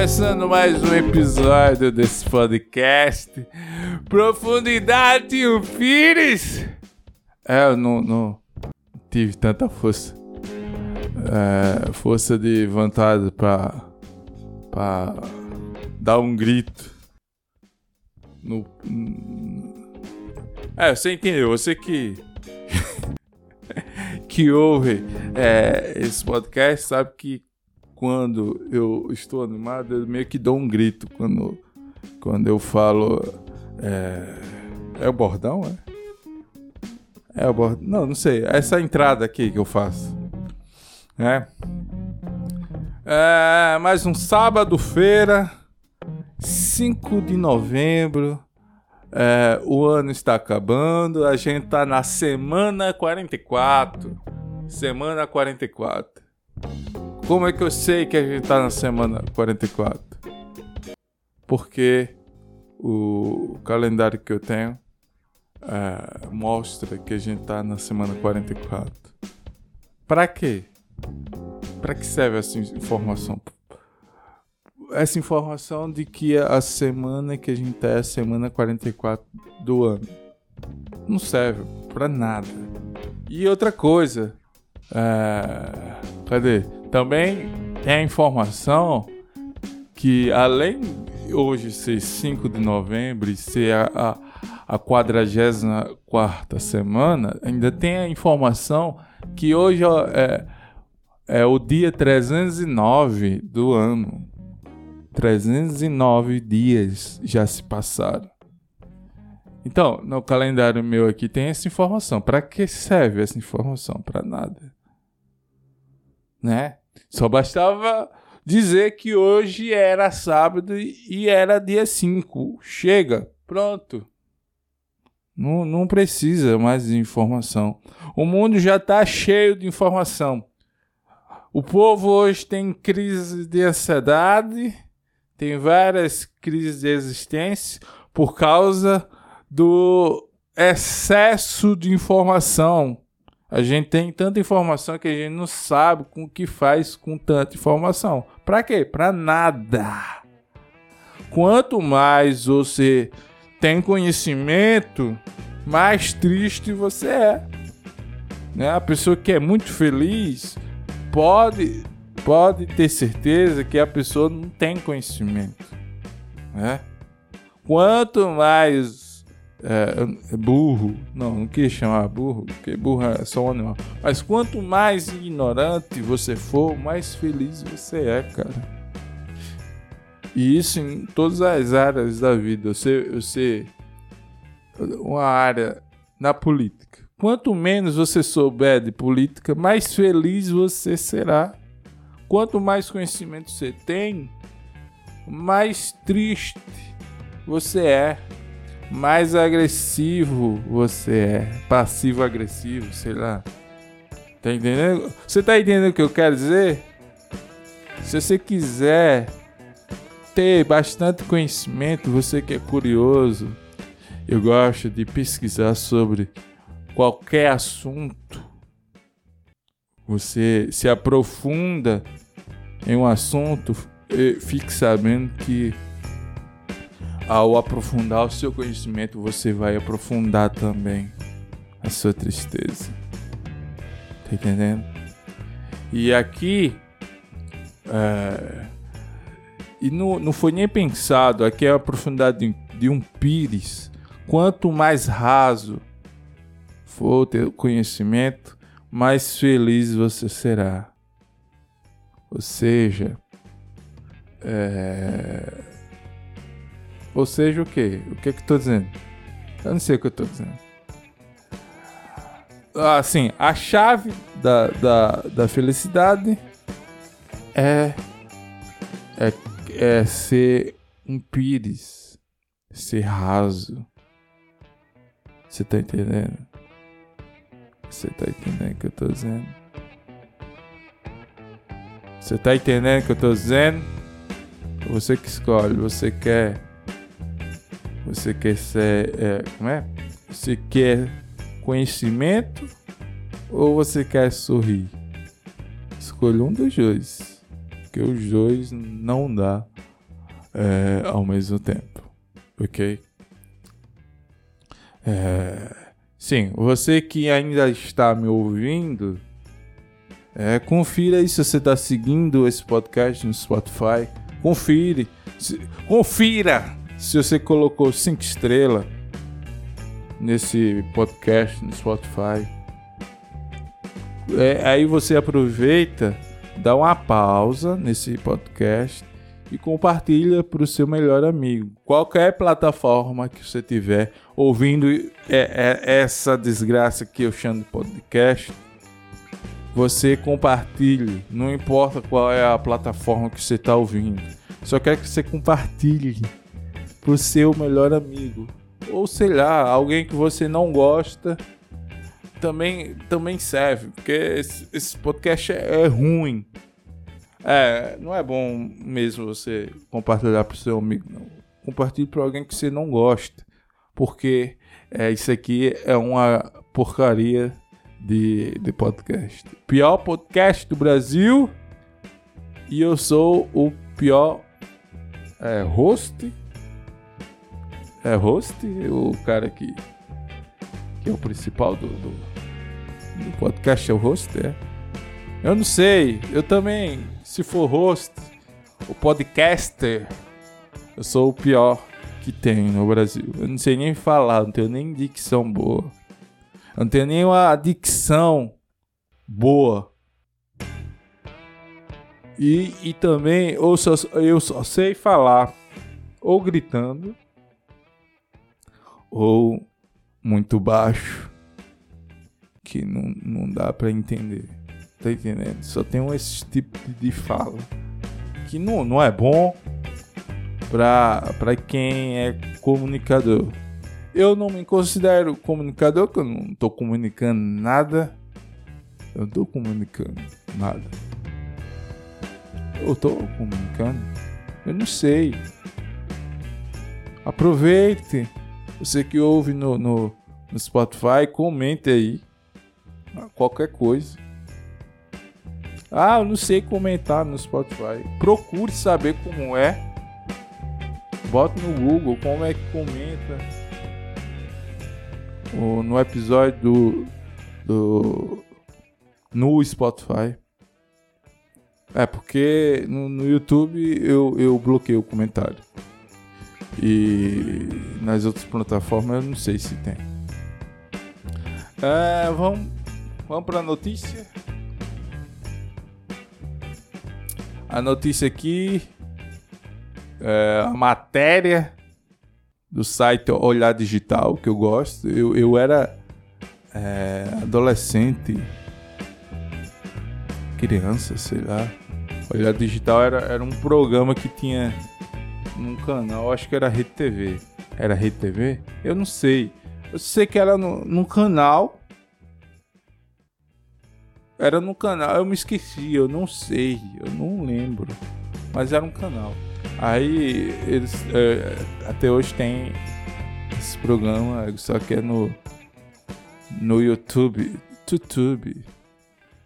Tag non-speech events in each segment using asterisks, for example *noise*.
começando mais um episódio desse podcast. Profundidade o Pires. É, eu não, não tive tanta força. É, força de vontade pra, pra dar um grito. No, é, você entendeu. Você que. *laughs* que ouve é, esse podcast sabe que quando eu estou animado, eu meio que dou um grito quando, quando eu falo. É, é o bordão, é? É o bordão. Não, não sei. Essa entrada aqui que eu faço. É. É mais um sábado, feira, 5 de novembro. É, o ano está acabando, a gente tá na semana 44. Semana 44. Como é que eu sei que a gente tá na semana 44? Porque o calendário que eu tenho é, mostra que a gente tá na semana 44. Para quê? Para que serve essa informação? Essa informação de que a semana que a gente tá é a semana 44 do ano. Não serve para nada. E outra coisa, é... cadê? Também tem a informação que além hoje ser 5 de novembro e ser a, a, a 44 semana, ainda tem a informação que hoje é, é o dia 309 do ano. 309 dias já se passaram. Então, no calendário meu aqui tem essa informação. Para que serve essa informação? Para nada. Né? Só bastava dizer que hoje era sábado e era dia 5. Chega, pronto. Não, não precisa mais de informação. O mundo já está cheio de informação. O povo hoje tem crise de ansiedade, tem várias crises de existência por causa do excesso de informação. A gente tem tanta informação que a gente não sabe com o que faz com tanta informação. Para quê? Para nada. Quanto mais você tem conhecimento, mais triste você é. Né? A pessoa que é muito feliz pode pode ter certeza que a pessoa não tem conhecimento. Né? Quanto mais é, burro. Não, não quis chamar burro, porque burro é só um animal. Mas quanto mais ignorante você for, mais feliz você é, cara. E isso em todas as áreas da vida. Você, você uma área na política. Quanto menos você souber de política, mais feliz você será. Quanto mais conhecimento você tem, mais triste você é mais agressivo você é. Passivo-agressivo, sei lá. Tá entendendo? Você tá entendendo o que eu quero dizer? Se você quiser ter bastante conhecimento, você que é curioso, eu gosto de pesquisar sobre qualquer assunto. Você se aprofunda em um assunto, fique sabendo que ao aprofundar o seu conhecimento, você vai aprofundar também a sua tristeza. Tá entendendo? E aqui. É, e não, não foi nem pensado, aqui é a profundidade de, um pires. Quanto mais raso for o teu conhecimento, mais feliz você será. Ou seja, é, ou seja, o quê? O que é que eu tô dizendo? Eu não sei o que eu tô dizendo. Assim, a chave da, da, da felicidade é, é, é ser um pires, ser raso. Você tá entendendo? Você tá entendendo o que eu tô dizendo? Você tá entendendo o que eu tô dizendo? Você que escolhe, você quer você quer ser. É, como é? Você quer conhecimento ou você quer sorrir? Escolha um dos dois. Porque os dois não dá é, ao mesmo tempo, ok? É, sim, você que ainda está me ouvindo, é, confira aí se você está seguindo esse podcast no Spotify. Confire, se, confira se você colocou cinco estrelas nesse podcast no Spotify. É, aí você aproveita, dá uma pausa nesse podcast e compartilha para o seu melhor amigo. Qualquer plataforma que você tiver ouvindo é, é essa desgraça que eu chamo de podcast, você compartilhe. Não importa qual é a plataforma que você está ouvindo. Só quero que você compartilhe para o seu melhor amigo. Ou sei lá, alguém que você não gosta também, também serve. Porque esse, esse podcast é, é ruim. É, não é bom mesmo você compartilhar pro seu amigo, não. Compartilhe para alguém que você não gosta. Porque é, isso aqui é uma porcaria de, de podcast. Pior podcast do Brasil. E eu sou o pior é, host. É host? O cara que, que é o principal do, do, do podcast é o host, é? Eu não sei. Eu também se for host, o podcaster, eu sou o pior que tem no Brasil. Eu não sei nem falar, não tenho nem dicção boa. Eu não tenho nem uma dicção boa. E, e também eu só, eu só sei falar ou gritando ou muito baixo que não, não dá para entender. Tá entendendo? Só tem esse tipo de fala. Que não, não é bom pra quem é comunicador. Eu não me considero comunicador, porque eu não tô comunicando nada. Eu não tô comunicando nada. Eu tô comunicando? Eu não sei. Aproveite. Você que ouve no, no, no Spotify, comente aí. Qualquer coisa. Ah, eu não sei comentar no Spotify. Procure saber como é. Bota no Google como é que comenta. O, no episódio do, do. No Spotify. É, porque no, no YouTube eu, eu bloqueio o comentário. E nas outras plataformas eu não sei se tem. É, vamos, vamos para a notícia. A notícia aqui é a matéria do site Olhar Digital, que eu gosto. Eu, eu era é, adolescente, criança, sei lá. Olhar Digital era, era um programa que tinha num canal, acho que era Rede TV. Era Rede TV? Eu não sei. Eu sei que era no, num canal era no canal, eu me esqueci, eu não sei, eu não lembro. Mas era um canal. Aí eles é, até hoje tem esse programa, só que é no no YouTube, YouTube.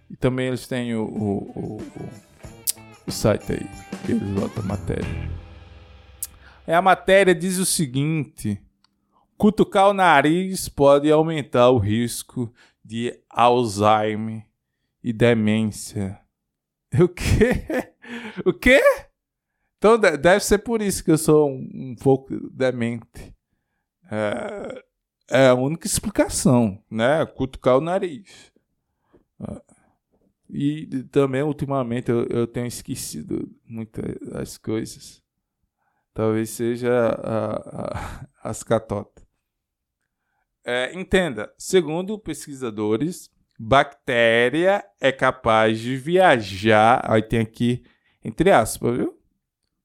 E também eles têm o, o, o, o site aí, que eles botam matéria. É a matéria diz o seguinte: cutucar o nariz pode aumentar o risco de Alzheimer e demência. *laughs* O quê? O quê? Então deve ser por isso que eu sou um, um pouco demente. É, é, a única explicação, né? Cutucar o nariz. É. E também, ultimamente, eu, eu tenho esquecido muitas das coisas. Talvez seja a, a, *laughs* as catotas. É, entenda, segundo pesquisadores, bactéria é capaz de viajar, aí tem aqui entre aspas, viu?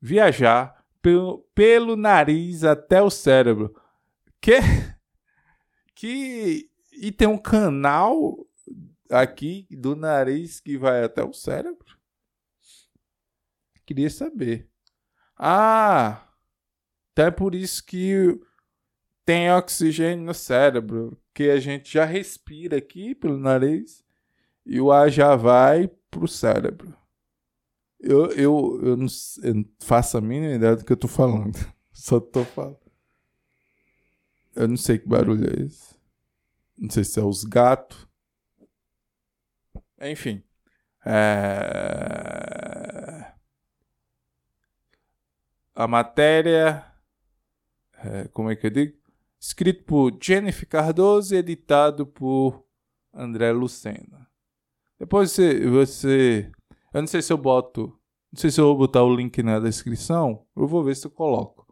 Viajar pelo, pelo nariz até o cérebro. Que *laughs* que e tem um canal aqui do nariz que vai até o cérebro? Queria saber. Ah, então é por isso que tem oxigênio no cérebro, que a gente já respira aqui pelo nariz e o ar já vai pro cérebro. Eu, eu, eu, não, eu não faço a mínima ideia do que eu tô falando. *laughs* Só tô falando. Eu não sei que barulho é esse. Não sei se é os gatos. Enfim. É... A matéria. É, como é que eu digo? Escrito por Jennifer Cardoso e editado por André Lucena. Depois você, você. Eu não sei se eu boto. Não sei se eu vou botar o link na descrição. Eu vou ver se eu coloco.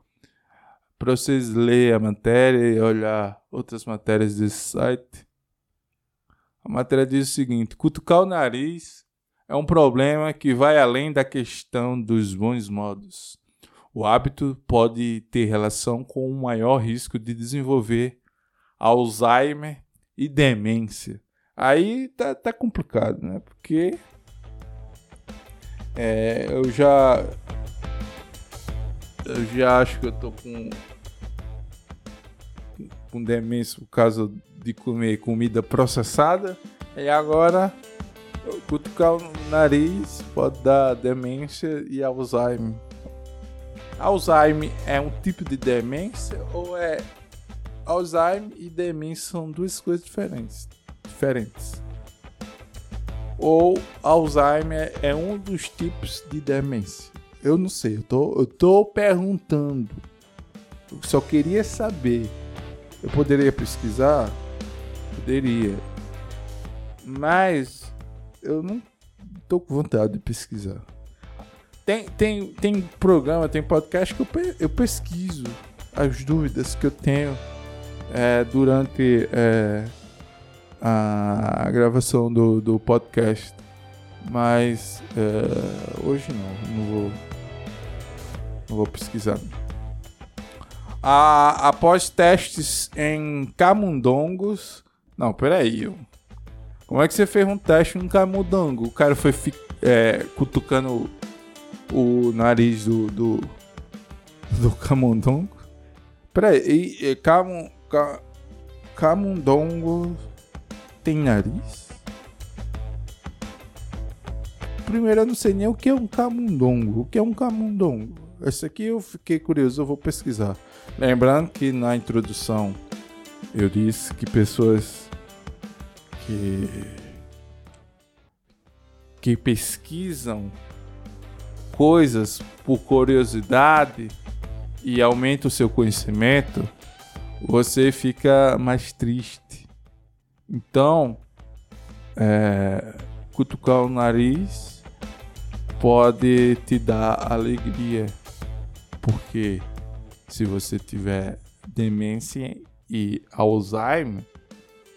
Para vocês lerem a matéria e olhar outras matérias desse site. A matéria diz o seguinte: cutucar o nariz é um problema que vai além da questão dos bons modos. O hábito pode ter relação com um maior risco de desenvolver Alzheimer e demência. Aí tá, tá complicado, né? Porque é, eu já eu já acho que eu tô com com demência por causa de comer comida processada e agora cutucar o nariz pode dar demência e Alzheimer. Alzheimer é um tipo de demência ou é Alzheimer e demência são duas coisas diferentes? Diferentes. Ou Alzheimer é um dos tipos de demência? Eu não sei, eu tô, eu tô perguntando. Eu só queria saber. Eu poderia pesquisar? Poderia. Mas eu não tô com vontade de pesquisar. Tem, tem, tem programa, tem podcast que eu, eu pesquiso as dúvidas que eu tenho é, durante é, a gravação do, do podcast. Mas é, hoje não, não vou, não vou pesquisar. Após testes em camundongos. Não, peraí. Como é que você fez um teste em camundongo? O cara foi é, cutucando o nariz do, do, do camundongo. Peraí, e, e, cam, camundongo tem nariz? Primeiro, eu não sei nem o que é um camundongo. O que é um camundongo? Esse aqui eu fiquei curioso, eu vou pesquisar. Lembrando que na introdução eu disse que pessoas que que pesquisam coisas por curiosidade e aumenta o seu conhecimento, você fica mais triste. Então, é, cutucar o nariz pode te dar alegria, porque se você tiver demência e Alzheimer,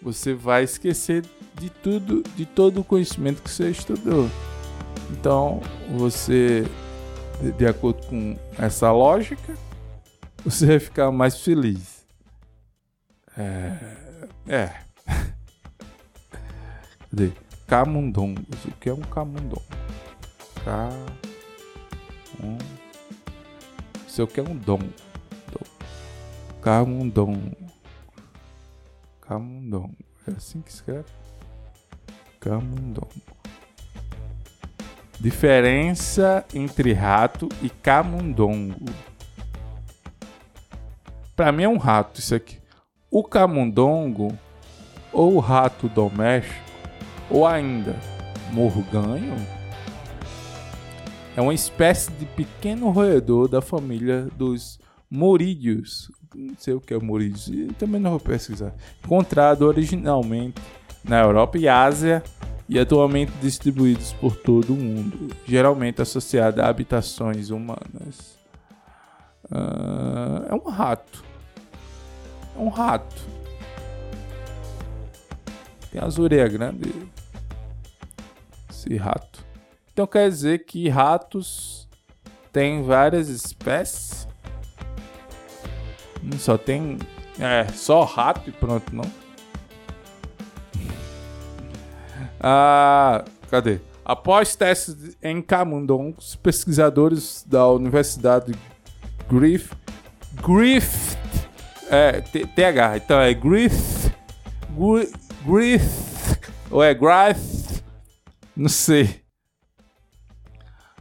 você vai esquecer de tudo, de todo o conhecimento que você estudou. Então, você, de acordo com essa lógica, você vai ficar mais feliz. É. é. *laughs* Cadê? Camundongos. O que é um camundongo? Ca. Um. Isso aqui é um dom. Camundongo. Camundongo. É assim que escreve? Camundongo. Diferença entre rato e camundongo. Para mim é um rato isso aqui. O camundongo, ou rato doméstico, ou ainda morganho, é uma espécie de pequeno roedor da família dos morídeos. Não sei o que é morídeos, também não vou pesquisar. Encontrado originalmente na Europa e Ásia e atualmente distribuídos por todo o mundo, geralmente associada a habitações humanas. Uh, é um rato. É um rato. Tem as orelhas grandes. Esse rato. Então quer dizer que ratos tem várias espécies. Não só tem. É, só rato e pronto, não? Ah, cadê? Após testes em camundongos, pesquisadores da Universidade Griffith, Griffith, é, TH, então é Griffith, Griffith, ou é Griffith, não sei.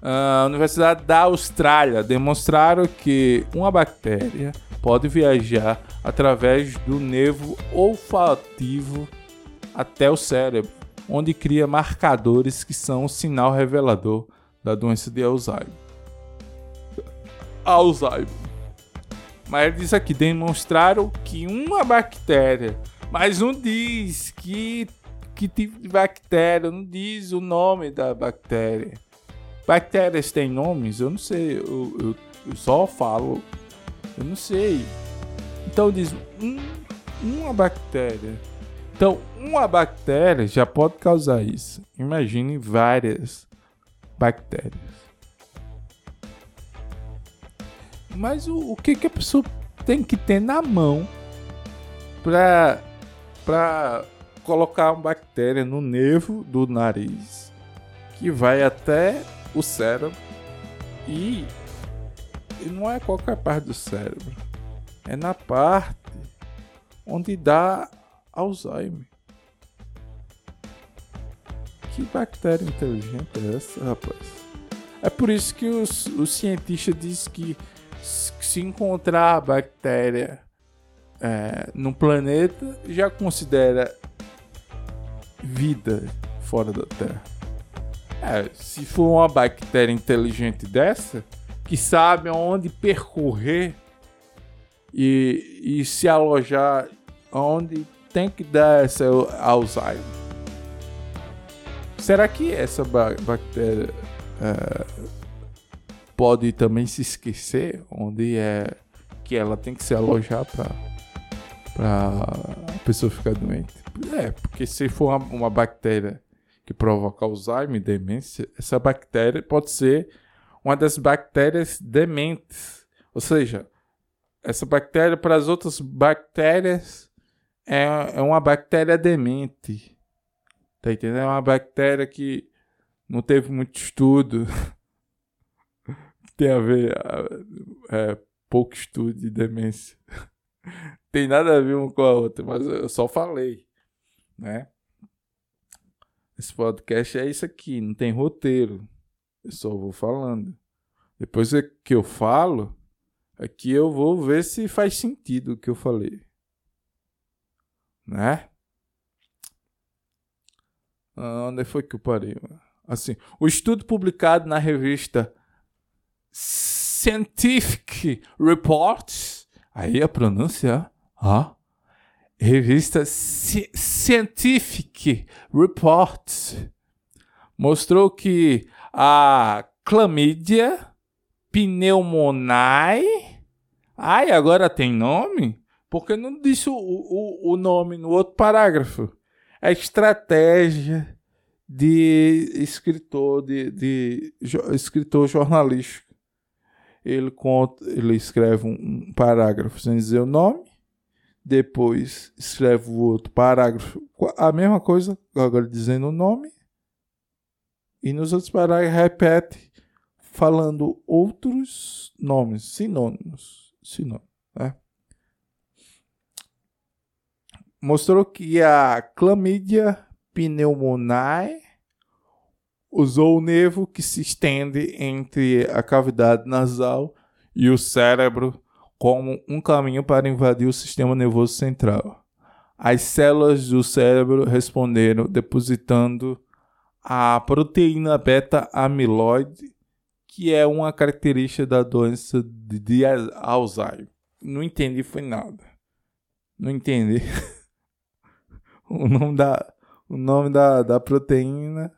a Universidade da Austrália demonstraram que uma bactéria pode viajar através do nervo olfativo até o cérebro, onde cria marcadores que são o sinal revelador da doença de Alzheimer. Alzheimer. Mas ele diz aqui: demonstraram que uma bactéria, mas não diz que, que tipo de bactéria, não diz o nome da bactéria. Bactérias têm nomes? Eu não sei, eu, eu, eu só falo, eu não sei. Então diz um, uma bactéria. Então, uma bactéria já pode causar isso. Imagine várias bactérias. Mas o, o que, que a pessoa tem que ter na mão para para colocar uma bactéria no nervo do nariz que vai até o cérebro e, e não é qualquer parte do cérebro, é na parte onde dá Alzheimer. Que bactéria inteligente é essa, rapaz? É por isso que os, cientistas dizem que se encontrar a bactéria é, no planeta, já considera vida fora da Terra. É, se for uma bactéria inteligente dessa, que sabe aonde percorrer e, e se alojar onde tem que dar essa Alzheimer. Será que essa bactéria é, pode também se esquecer onde é que ela tem que se alojar para a pessoa ficar doente? É, porque se for uma, uma bactéria que provoca Alzheimer, demência, essa bactéria pode ser uma das bactérias dementes. Ou seja, essa bactéria para as outras bactérias é, é uma bactéria demente. Tá entendendo? É uma bactéria que não teve muito estudo. *laughs* Tem a ver é, pouco estudo de demência. *laughs* Tem nada a ver uma com a outra, mas eu só falei, né? Esse podcast é isso aqui, não tem roteiro. Eu só vou falando. Depois é que eu falo, aqui eu vou ver se faz sentido o que eu falei. Né? Ah, onde foi que eu parei? Assim, o estudo publicado na revista Scientific Reports, aí a pronúncia, ó, revista Scientific Reports mostrou que a clamídia pneumoniae, ai, agora tem nome? Porque não disse o, o, o nome no outro parágrafo. A estratégia de escritor, de, de, de escritor jornalístico. Ele conta, ele escreve um, um parágrafo sem dizer o nome depois escreve o outro parágrafo, a mesma coisa, agora dizendo o nome, e nos outros parágrafos repete falando outros nomes, sinônimos, sinônimos, né? Mostrou que a clamídia pneumoniae usou o nervo que se estende entre a cavidade nasal e o cérebro como um caminho para invadir o sistema nervoso central. As células do cérebro responderam depositando a proteína beta-amiloide, que é uma característica da doença de Alzheimer. Não entendi foi nada. Não entendi. *laughs* *laughs* o nome da, o nome da, da proteína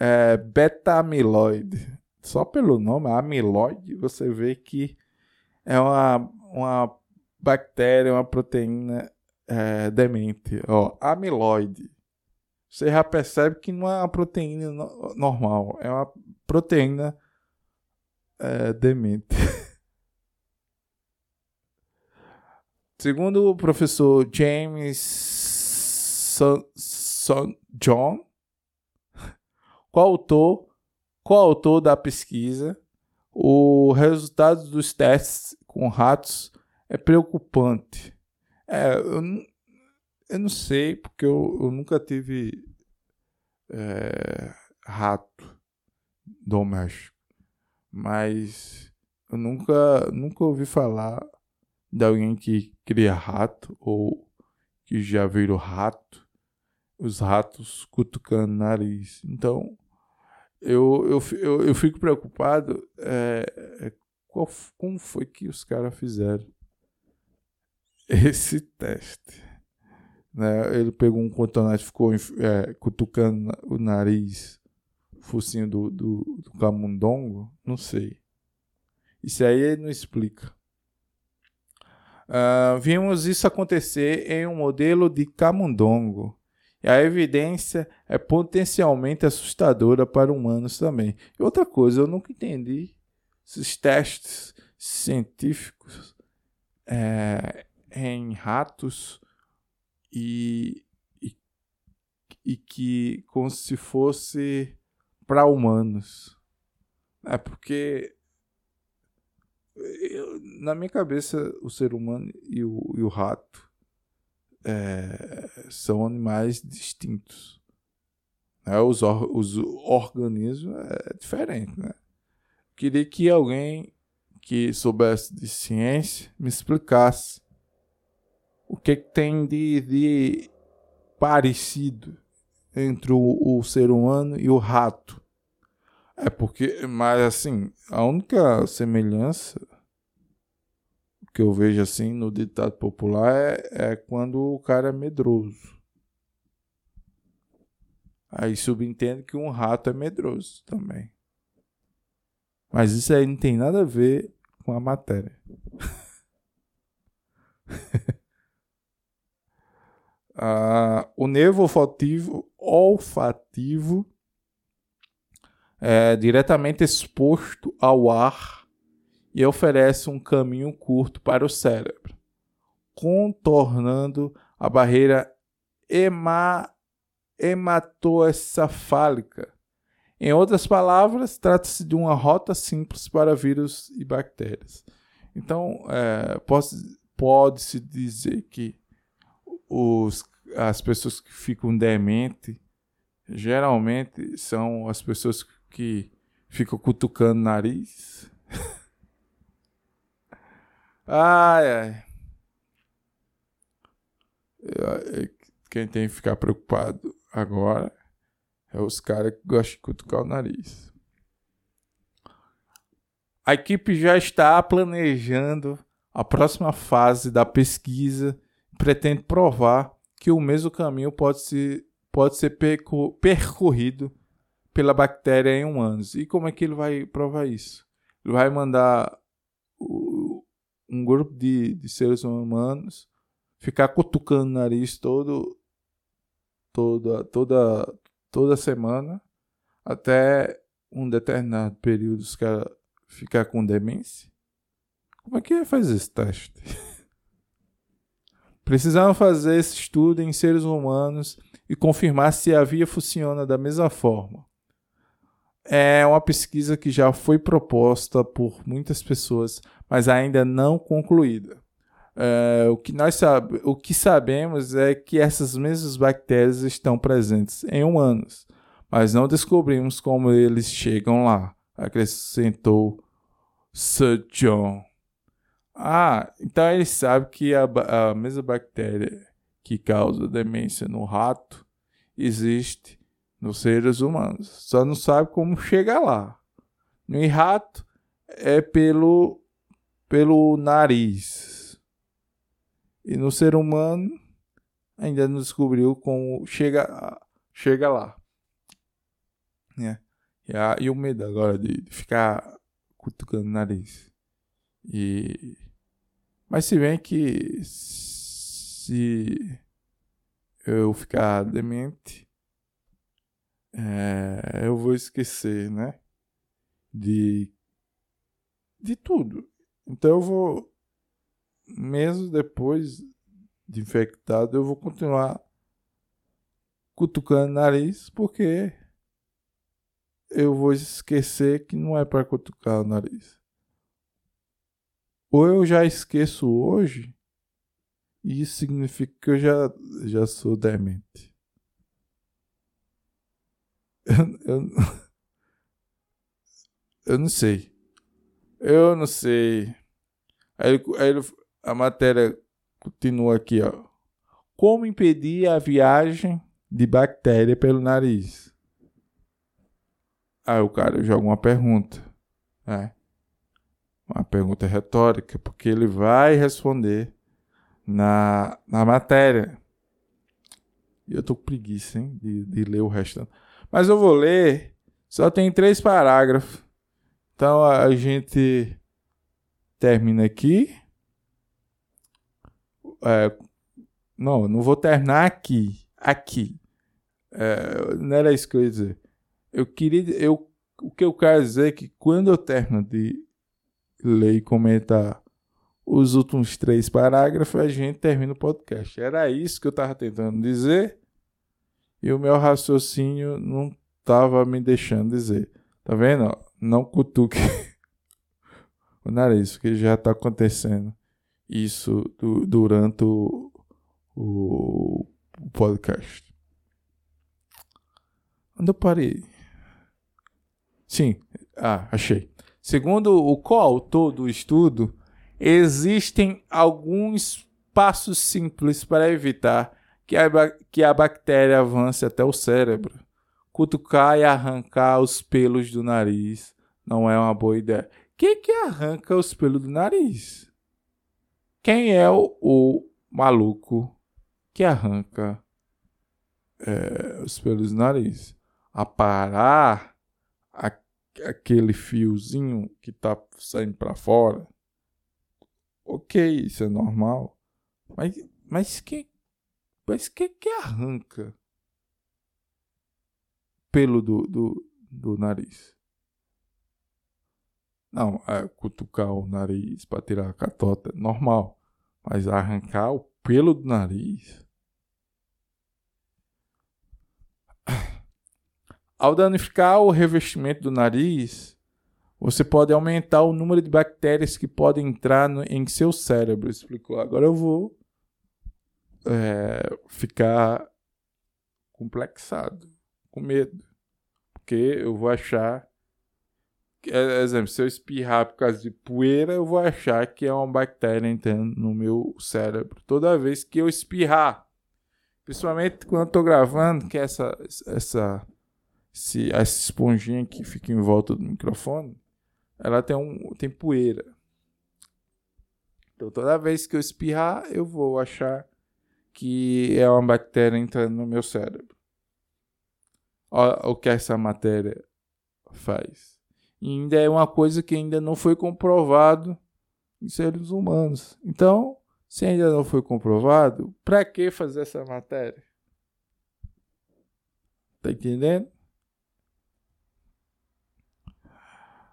é beta-amiloide. Só pelo nome, amiloide, você vê que é uma, uma bactéria, uma proteína é, demente. Ó, amiloide. Você já percebe que não é uma proteína no normal, é uma proteína é, demente. *laughs* Segundo o professor James Son, Son John, coautor, coautor da pesquisa, o resultado dos testes com ratos é preocupante. É, eu, eu não sei, porque eu, eu nunca tive é, rato doméstico. Mas eu nunca, nunca ouvi falar de alguém que cria rato ou que já virou rato, os ratos cutucando o nariz. Então, eu, eu, eu, eu fico preocupado é, qual, como foi que os caras fizeram *laughs* esse teste. Né? Ele pegou um cotonete, ficou é, cutucando o nariz, o focinho do, do, do camundongo, não sei. Isso aí ele não explica. Uh, vimos isso acontecer em um modelo de camundongo. E a evidência é potencialmente assustadora para humanos também. E outra coisa, eu nunca entendi esses testes científicos é, em ratos e, e, e que como se fosse para humanos. É porque eu, na minha cabeça o ser humano e o, e o rato é, são animais distintos. Né? Os, or, os organismos é diferente. Né? Queria que alguém que soubesse de ciência me explicasse o que, que tem de, de parecido entre o, o ser humano e o rato. É porque, mas assim, a única semelhança que eu vejo assim no ditado popular é, é quando o cara é medroso. Aí subentende que um rato é medroso também. Mas isso aí não tem nada a ver com a matéria. *laughs* ah, o nervo olfativo, olfativo é diretamente exposto ao ar e oferece um caminho curto para o cérebro, contornando a barreira hema, hematoencefálica. Em outras palavras, trata-se de uma rota simples para vírus e bactérias. Então, é, pode-se dizer que os, as pessoas que ficam dementes geralmente são as pessoas que ficam cutucando o nariz. Ai, ai. Quem tem que ficar preocupado agora é os caras que gostam de cutucar o nariz. A equipe já está planejando a próxima fase da pesquisa e pretende provar que o mesmo caminho pode ser, pode ser percorrido pela bactéria em humanos. E como é que ele vai provar isso? Ele vai mandar um grupo de, de seres humanos ficar cutucando o nariz todo, toda, toda, toda semana até um determinado período os caras ficar com demência? Como é que faz esse teste? *laughs* Precisavam fazer esse estudo em seres humanos e confirmar se a via funciona da mesma forma. É uma pesquisa que já foi proposta por muitas pessoas, mas ainda não concluída. É, o, que nós o que sabemos é que essas mesmas bactérias estão presentes em humanos, mas não descobrimos como eles chegam lá, acrescentou Sir John. Ah, então ele sabe que a, a mesma bactéria que causa demência no rato existe nos seres humanos. Só não sabe como chegar lá. No rato é pelo pelo nariz. E no ser humano ainda não descobriu como chega chega lá. Né? E, a, e o medo agora de, de ficar cutucando o nariz. E mas se bem que se eu ficar demente, é, eu vou esquecer, né? De, de tudo. Então eu vou, mesmo depois de infectado, eu vou continuar cutucando o nariz, porque eu vou esquecer que não é para cutucar o nariz. Ou eu já esqueço hoje, e isso significa que eu já, já sou demente. Eu, eu, eu não sei. Eu não sei. Aí, aí a matéria continua aqui, ó. Como impedir a viagem de bactéria pelo nariz? Aí o cara joga uma pergunta. Né? Uma pergunta retórica, porque ele vai responder na, na matéria. E eu tô com preguiça, hein, de, de ler o resto. Mas eu vou ler, só tem três parágrafos. Então a gente termina aqui. É, não, não vou terminar aqui. Aqui. É, não era isso que eu ia dizer. Eu queria. Eu, o que eu quero dizer é que quando eu termino de ler e comentar os últimos três parágrafos, a gente termina o podcast. Era isso que eu estava tentando dizer e o meu raciocínio não estava me deixando dizer. Tá vendo? Não cutuque *laughs* o nariz, porque já está acontecendo isso do, durante o, o, podcast. Onde eu parei? Sim, ah, achei. Segundo o coautor do estudo, existem alguns passos simples para evitar que a, que a bactéria avance até o cérebro. Cutucar e arrancar os pelos do nariz não é uma boa ideia. Quem que arranca os pelos do nariz? Quem é o, o maluco que arranca é, os pelos do nariz? A parar a, aquele fiozinho que está saindo para fora Ok, isso é normal. Mas, mas que. Mas que que arranca pelo do, do, do nariz? Não, é cutucar o nariz para tirar a catota, normal. Mas arrancar o pelo do nariz. Ao danificar o revestimento do nariz, você pode aumentar o número de bactérias que podem entrar no, em seu cérebro, explicou. Agora eu vou é, ficar complexado, com medo. Porque eu vou achar. É, exemplo, se eu espirrar por causa de poeira, eu vou achar que é uma bactéria entrando no meu cérebro. Toda vez que eu espirrar. Principalmente quando eu tô gravando, que é essa, essa, esse, essa esponjinha que fica em volta do microfone ela tem, um, tem poeira. Então toda vez que eu espirrar, eu vou achar que é uma bactéria entrando no meu cérebro. Olha o que essa matéria faz. E ainda é uma coisa que ainda não foi comprovado em seres humanos. Então, se ainda não foi comprovado, para que fazer essa matéria? Tá entendendo?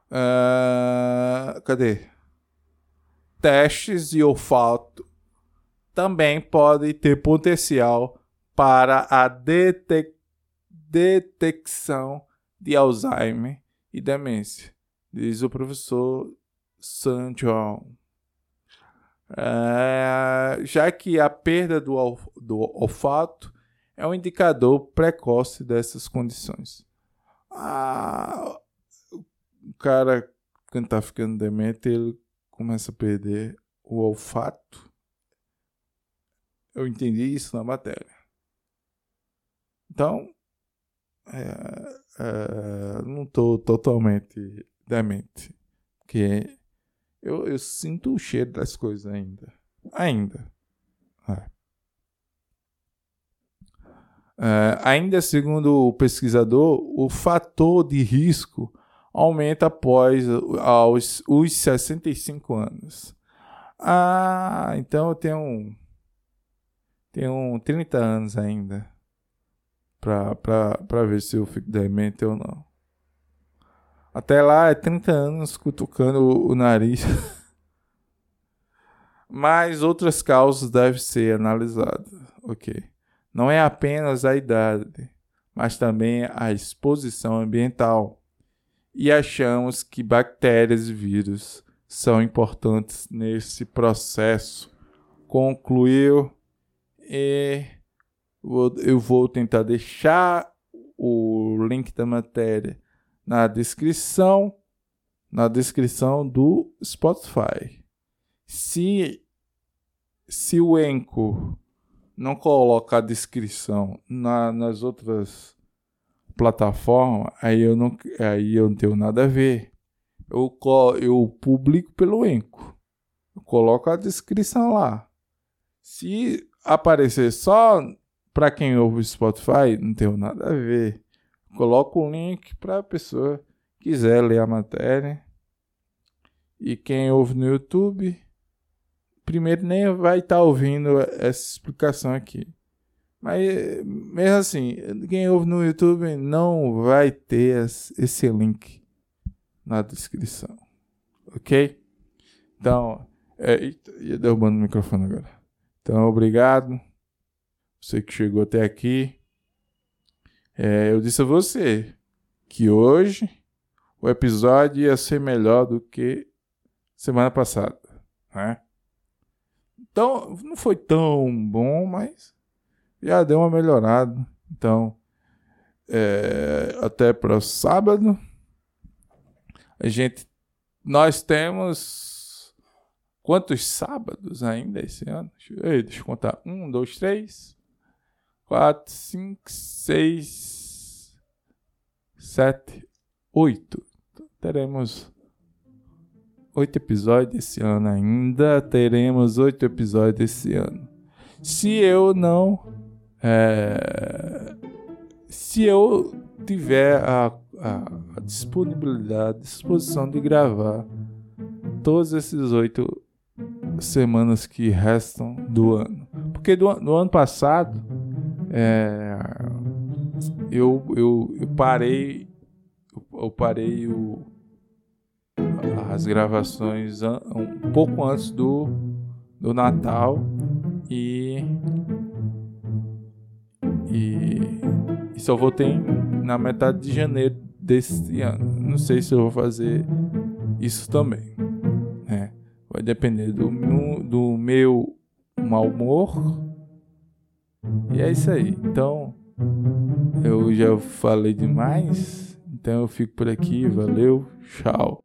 Uh, cadê? Testes de olfato também podem ter potencial para a detec detecção de Alzheimer e demência, diz o professor San John. Uh, já que a perda do, do olfato é um indicador precoce dessas condições. Ah, o cara, quando tá ficando demente, ele começa a perder o olfato. Eu entendi isso na matéria. Então, é, é, não tô totalmente demente. Porque eu, eu sinto o cheiro das coisas ainda. Ainda. É. É, ainda segundo o pesquisador, o fator de risco aumenta após aos, os 65 anos. Ah, então eu tenho, tenho 30 anos ainda para ver se eu fico demente ou não. Até lá é 30 anos cutucando o, o nariz. *laughs* Mas outras causas devem ser analisadas, ok? Não é apenas a idade, mas também a exposição ambiental e achamos que bactérias e vírus são importantes nesse processo. Concluiu e eu vou tentar deixar o link da matéria na descrição na descrição do Spotify. Se se o Enco não coloca a descrição na, nas outras plataformas, aí eu não aí eu não tenho nada a ver. Eu eu publico pelo Enco. Coloco a descrição lá. Se aparecer só para quem ouve o Spotify, não tem nada a ver. Coloco o link para a pessoa quiser ler a matéria. E quem ouve no YouTube, primeiro nem vai estar tá ouvindo essa explicação aqui. Mas mesmo assim, quem ouve no YouTube não vai ter esse link na descrição. Ok? Então, é, ia derrubando o microfone agora. Então, obrigado. Você que chegou até aqui. É, eu disse a você que hoje o episódio ia ser melhor do que semana passada, né? Então, não foi tão bom, mas já deu uma melhorada. Então, é, até para sábado, a gente, nós temos Quantos sábados ainda esse ano? Deixa eu, contar. Um, dois, três, quatro, cinco, seis, sete, oito. teremos oito episódios esse ano ainda. Teremos oito episódios esse ano. Se eu não. É, se eu tiver a, a, a disponibilidade, a disposição de gravar todos esses oito semanas que restam do ano. Porque do, no ano passado é, eu, eu, eu parei eu parei o, as gravações um pouco antes do, do Natal e, e, e só voltei na metade de janeiro desse ano. Não sei se eu vou fazer isso também. Vai depender do, do meu mau humor. E é isso aí. Então, eu já falei demais. Então eu fico por aqui. Valeu. Tchau.